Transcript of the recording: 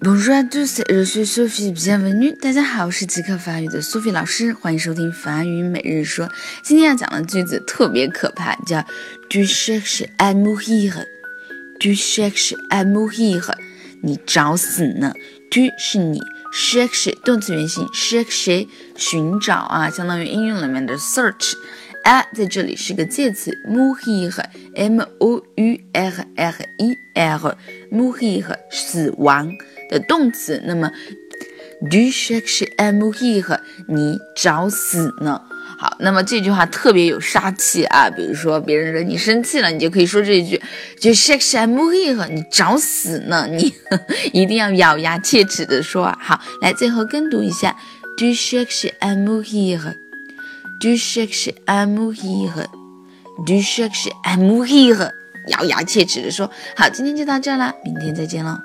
Bonjour à tous, je suis Sophie, bienvenue. 大家好，我是即刻法语的 Sophie 老师，欢迎收听法语每日说。今天要讲的句子特别可怕，叫 Tu cherches à mourir, tu cherches à mourir，你找死呢？Tu 是你，cherche 动词原形，cherche 寻找啊，相当于应用里面的 search。A 在这里是个介词，mourir，m o u r r i r，mourir 死亡。的动词，那么 do cherche à mourir？你找死呢？好，那么这句话特别有杀气啊！比如说别人惹你生气了，你就可以说这一句，就 cherche à mourir？你找死呢？你 一定要咬牙切齿的说！好，来最后跟读一下，do cherche à mourir？do cherche à mourir？do cherche à mourir？咬牙切齿的说。好，今天就到这啦，明天再见喽。